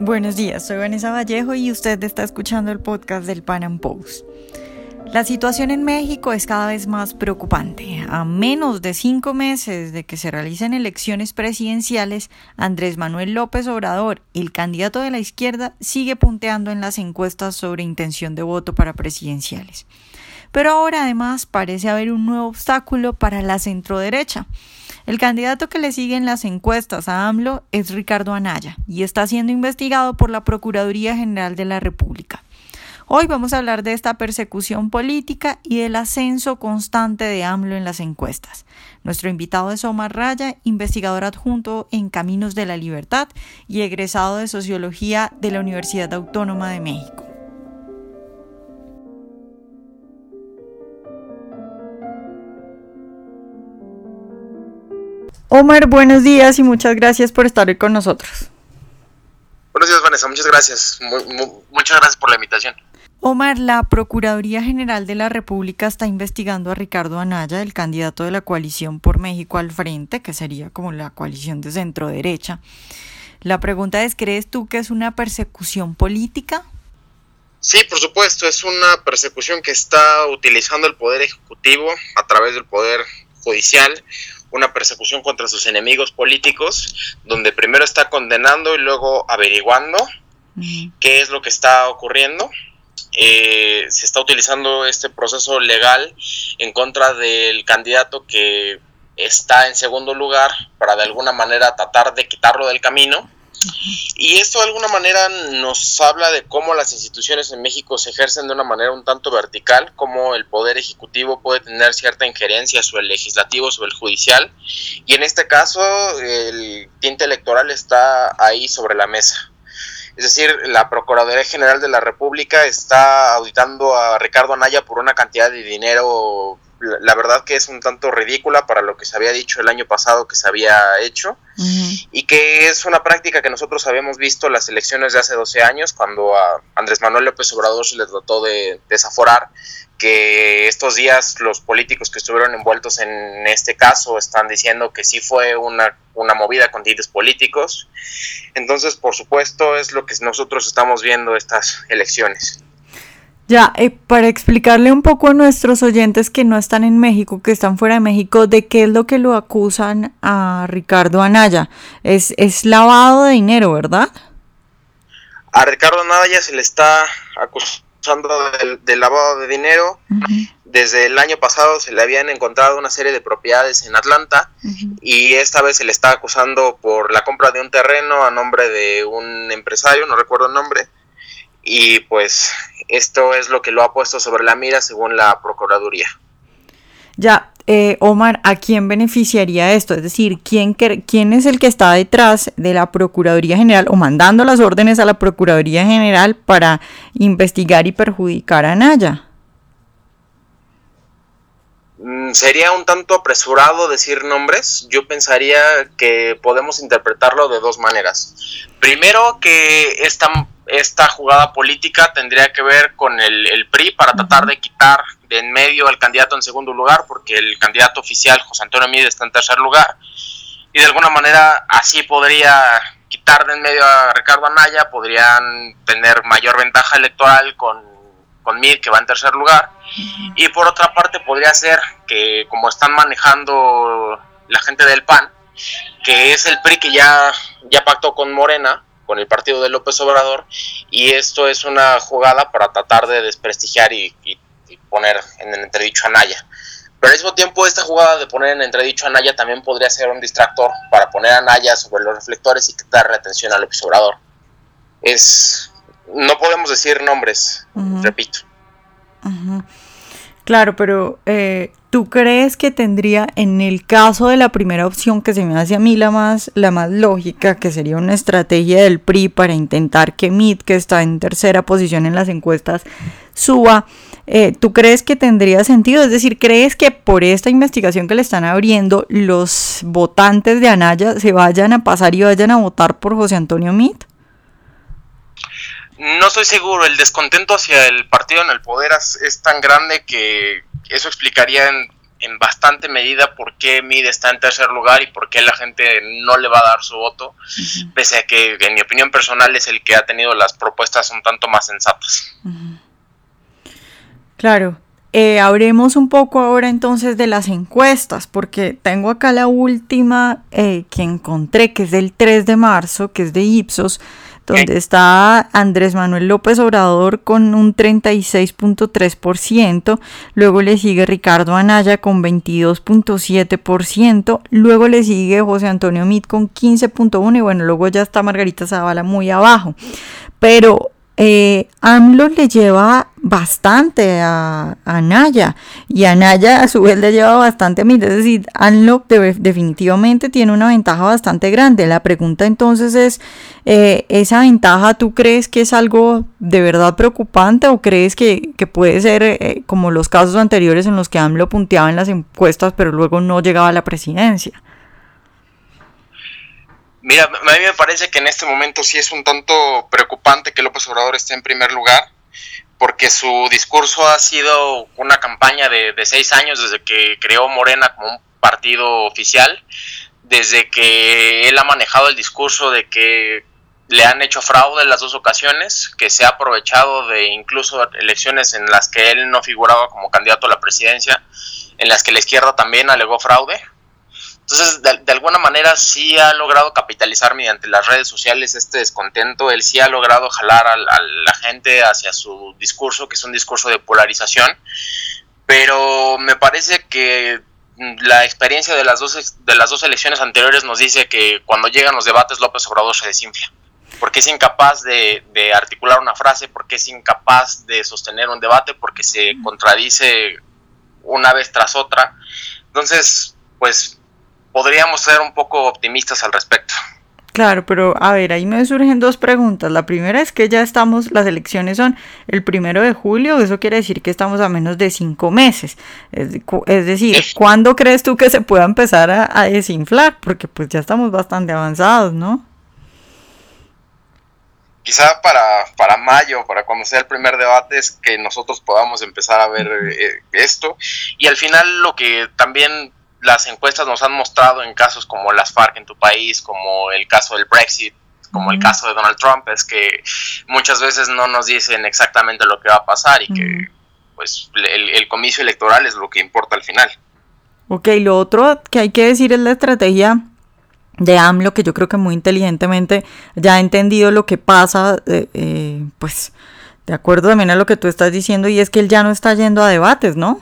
Buenos días, soy Vanessa Vallejo y usted está escuchando el podcast del Pan Am Post. La situación en México es cada vez más preocupante. A menos de cinco meses de que se realicen elecciones presidenciales, Andrés Manuel López Obrador, el candidato de la izquierda, sigue punteando en las encuestas sobre intención de voto para presidenciales. Pero ahora además parece haber un nuevo obstáculo para la centroderecha. El candidato que le sigue en las encuestas a AMLO es Ricardo Anaya y está siendo investigado por la Procuraduría General de la República. Hoy vamos a hablar de esta persecución política y del ascenso constante de AMLO en las encuestas. Nuestro invitado es Omar Raya, investigador adjunto en Caminos de la Libertad y egresado de Sociología de la Universidad Autónoma de México. Omar, buenos días y muchas gracias por estar hoy con nosotros. Buenos días, Vanessa. Muchas gracias. muchas gracias por la invitación. Omar, la Procuraduría General de la República está investigando a Ricardo Anaya, el candidato de la coalición por México al frente, que sería como la coalición de centro derecha. La pregunta es, ¿crees tú que es una persecución política? Sí, por supuesto, es una persecución que está utilizando el Poder Ejecutivo a través del Poder Judicial una persecución contra sus enemigos políticos, donde primero está condenando y luego averiguando qué es lo que está ocurriendo. Eh, se está utilizando este proceso legal en contra del candidato que está en segundo lugar para de alguna manera tratar de quitarlo del camino y esto de alguna manera nos habla de cómo las instituciones en México se ejercen de una manera un tanto vertical, cómo el poder ejecutivo puede tener cierta injerencia sobre el legislativo, sobre el judicial, y en este caso el tinte electoral está ahí sobre la mesa. Es decir, la Procuraduría General de la República está auditando a Ricardo Anaya por una cantidad de dinero la verdad que es un tanto ridícula para lo que se había dicho el año pasado que se había hecho y que es una práctica que nosotros habíamos visto en las elecciones de hace 12 años cuando a Andrés Manuel López Obrador se le trató de desaforar que estos días los políticos que estuvieron envueltos en este caso están diciendo que sí fue una, una movida con tintes políticos. Entonces, por supuesto, es lo que nosotros estamos viendo estas elecciones. Ya, eh, para explicarle un poco a nuestros oyentes que no están en México, que están fuera de México, de qué es lo que lo acusan a Ricardo Anaya. Es, es lavado de dinero, ¿verdad? A Ricardo Anaya se le está acusando de, lavado de dinero. Desde el año pasado se le habían encontrado una serie de propiedades en Atlanta y esta vez se le está acusando por la compra de un terreno a nombre de un empresario, no recuerdo el nombre y pues esto es lo que lo ha puesto sobre la mira según la Procuraduría. Ya, eh, Omar, ¿a quién beneficiaría esto? Es decir, ¿quién, ¿quién es el que está detrás de la Procuraduría General o mandando las órdenes a la Procuraduría General para investigar y perjudicar a Naya? Mm, sería un tanto apresurado decir nombres. Yo pensaría que podemos interpretarlo de dos maneras. Primero, que esta, esta jugada política tendría que ver con el, PRI para tratar de quitar de en medio al candidato en segundo lugar, porque el candidato oficial, José Antonio Mide, está en tercer lugar. Y de alguna manera así podría quitar de en medio a Ricardo Anaya, podrían tener mayor ventaja electoral con con Mid, que va en tercer lugar. Y por otra parte podría ser que como están manejando la gente del PAN, que es el PRI que ya, ya pactó con Morena, con el partido de López Obrador, y esto es una jugada para tratar de desprestigiar y, poner en el entredicho a Naya. Pero al mismo tiempo esta jugada de poner en entredicho a Naya también podría ser un distractor para poner a Naya sobre los reflectores y quitarle atención a López Obrador. Es, no podemos decir nombres, repito. Claro, pero eh, ¿tú crees que tendría, en el caso de la primera opción que se me hace a mí la más, la más lógica, que sería una estrategia del PRI para intentar que MIT, que está en tercera posición en las encuestas, suba? Eh, ¿Tú crees que tendría sentido? Es decir, ¿crees que por esta investigación que le están abriendo, los votantes de Anaya se vayan a pasar y vayan a votar por José Antonio Mit? No estoy seguro, el descontento hacia el partido en el poder es, tan grande que eso explicaría en bastante medida por qué Mide está en tercer lugar y por qué la gente no le va a dar su voto, pese a que en mi opinión personal es el que ha tenido las propuestas un tanto más sensatas. Claro. Eh, hablemos un poco ahora entonces de las encuestas, porque tengo acá la última eh, que encontré, que es del 3 de marzo, que es de Ipsos, donde está Andrés Manuel López Obrador con un 36.3%, luego le sigue Ricardo Anaya con 22.7%, luego le sigue José Antonio Mit con 15.1% y bueno, luego ya está Margarita Zavala muy abajo. Pero eh, AMLO le lleva bastante a, Anaya y Anaya a su vez le lleva bastante a mí. Es decir, AMLO definitivamente tiene una ventaja bastante grande. La pregunta entonces es, eh, ¿esa ventaja tú crees que es algo de verdad preocupante o crees que, puede ser eh, como los casos anteriores en los que AMLO punteaba en las encuestas pero luego no llegaba a la presidencia? Mira, a mí me parece que en este momento sí es un tanto preocupante que López Obrador esté en primer lugar, porque su discurso ha sido una campaña de, seis años desde que creó Morena como un partido oficial, desde que él ha manejado el discurso de que le han hecho fraude en las dos ocasiones, que se ha aprovechado de incluso elecciones en las que él no figuraba como candidato a la presidencia, en las que la izquierda también alegó fraude entonces, de, alguna manera sí ha logrado capitalizar mediante las redes sociales este descontento, él sí ha logrado jalar a, la gente hacia su discurso, que es un discurso de polarización, pero me parece que la experiencia de las dos, de las dos elecciones anteriores nos dice que cuando llegan los debates López Obrador se desinfla, porque es incapaz de, de articular una frase, porque es incapaz de sostener un debate, porque se contradice una vez tras otra. Entonces, pues podríamos ser un poco optimistas al respecto. Claro, pero a ver, ahí me surgen dos preguntas. La primera es que ya estamos, las elecciones son el primero de julio, eso quiere decir que estamos a menos de cinco meses. Es, decir, ¿cuándo crees tú que se pueda empezar a, desinflar? Porque pues ya estamos bastante avanzados, ¿no? Quizá para, para mayo, para cuando sea el primer debate, es que nosotros podamos empezar a ver eh, esto. Y al final lo que también las encuestas nos han mostrado en casos como las FARC en tu país, como el caso del Brexit, como el caso de Donald Trump, es que muchas veces no nos dicen exactamente lo que va a pasar y que pues el, comicio electoral es lo que importa al final. Ok, lo otro que hay que decir es la estrategia de AMLO, que yo creo que muy inteligentemente ya ha entendido lo que pasa, eh, eh, pues de acuerdo también a lo que tú estás diciendo, y es que él ya no está yendo a debates, ¿no?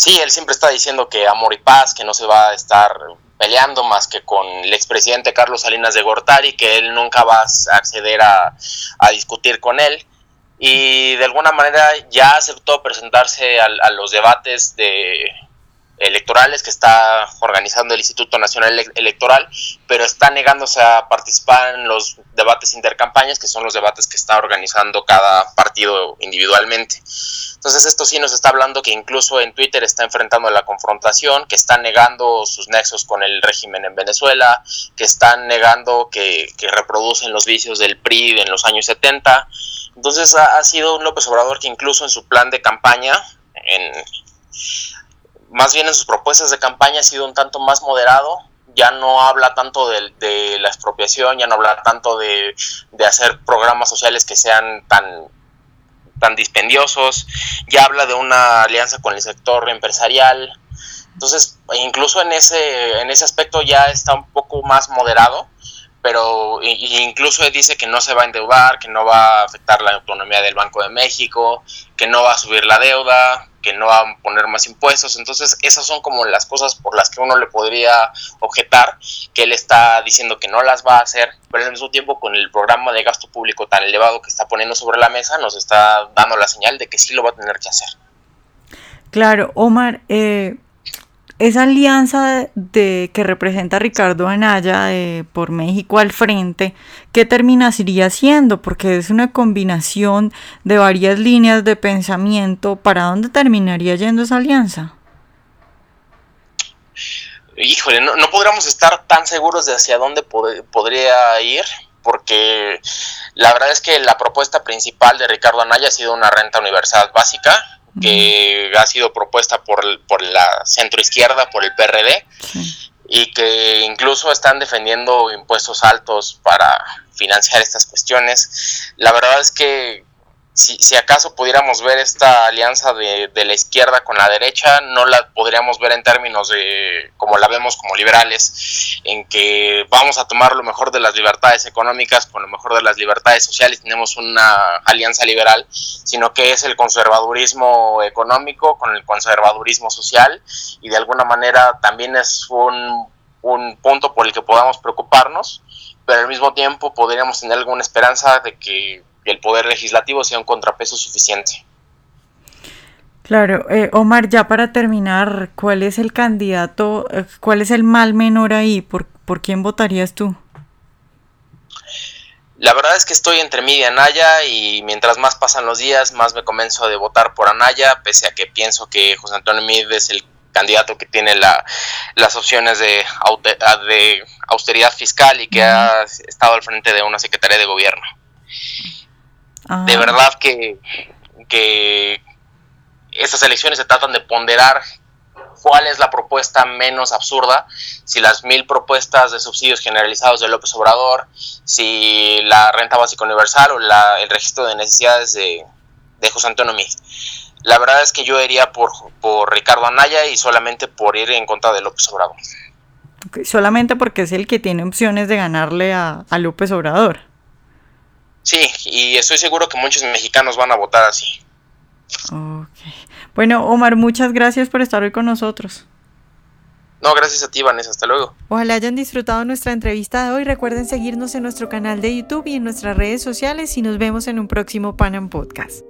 Sí, él siempre está diciendo que amor y paz, que no se va a estar peleando más que con el expresidente Carlos Salinas de Gortari, que él nunca va a acceder a, discutir con él. Y de alguna manera ya aceptó presentarse a los debates de, electorales que está organizando el Instituto Nacional Electoral, pero está negándose a participar en los debates intercampañas, que son los debates que está organizando cada partido individualmente. Entonces esto sí nos está hablando que incluso en Twitter está enfrentando la confrontación, que está negando sus nexos con el régimen en Venezuela, que están negando que, reproducen los vicios del PRI en los años 70. Entonces ha, sido un López Obrador que incluso en su plan de campaña, en, más bien en sus propuestas de campaña ha sido un tanto más moderado, ya no habla tanto de, la expropiación, ya no habla tanto de, hacer programas sociales que sean tan, tan dispendiosos, ya habla de una alianza con el sector empresarial. Entonces, incluso en ese, en ese aspecto ya está un poco más moderado, pero incluso dice que no se va a endeudar, que no va a afectar la autonomía del Banco de México, que no va a subir la deuda, que no van a poner más impuestos. Entonces, esas son como las cosas por las que uno le podría objetar que él está diciendo que no las va a hacer, pero al mismo tiempo con el programa de gasto público tan elevado que está poniendo sobre la mesa, nos está dando la señal de que sí lo va a tener que hacer. Claro, Omar, eh, esa alianza de, que representa Ricardo Anaya por México al frente, ¿qué terminaría siendo? Porque es una combinación de varias líneas de pensamiento. ¿Para dónde terminaría yendo esa alianza? Híjole, no, podríamos estar tan seguros de hacia dónde podría ir, porque la verdad es que la propuesta principal de Ricardo Anaya ha sido una renta universal básica que ha sido propuesta por, por la centroizquierda, por el PRD, y que incluso están defendiendo impuestos altos para financiar estas cuestiones. La verdad es que si, si, acaso pudiéramos ver esta alianza de, de, la izquierda con la derecha, no la podríamos ver en términos de como la vemos como liberales, en que vamos a tomar lo mejor de las libertades económicas con lo mejor de las libertades sociales, tenemos una alianza liberal, sino que es el conservadurismo económico con el conservadurismo social y de alguna manera también es un, un punto por el que podamos preocuparnos, pero al mismo tiempo podríamos tener alguna esperanza de que el poder legislativo sea un contrapeso suficiente. Claro, eh, Omar, ya para terminar, ¿cuál es el candidato, eh, cuál es el mal menor ahí? ¿Por, ¿Por quién votarías tú? La verdad es que estoy entre mí y Anaya y mientras más pasan los días, más me convenzo de votar por Anaya, pese a que pienso que José Antonio Mid es el candidato que tiene la, las opciones de, de austeridad fiscal y que ha estado al frente de una secretaría de gobierno. De verdad que, que estas elecciones se tratan de ponderar cuál es la propuesta menos absurda, si las mil propuestas de subsidios generalizados de López Obrador, si la renta básica universal o la, el registro de necesidades de, de José Antonio Mid. La verdad es que yo iría por, por Ricardo Anaya y solamente por ir en contra de López Obrador. solamente porque es el que tiene opciones de ganarle a, a López Obrador. Sí, y estoy seguro que muchos mexicanos van a votar así. Okay. Bueno, Omar, muchas gracias por estar hoy con nosotros. No, gracias a ti, Vanessa. Hasta luego. Ojalá hayan disfrutado nuestra entrevista de hoy. Recuerden seguirnos en nuestro canal de YouTube y en nuestras redes sociales y nos vemos en un próximo Panam Podcast.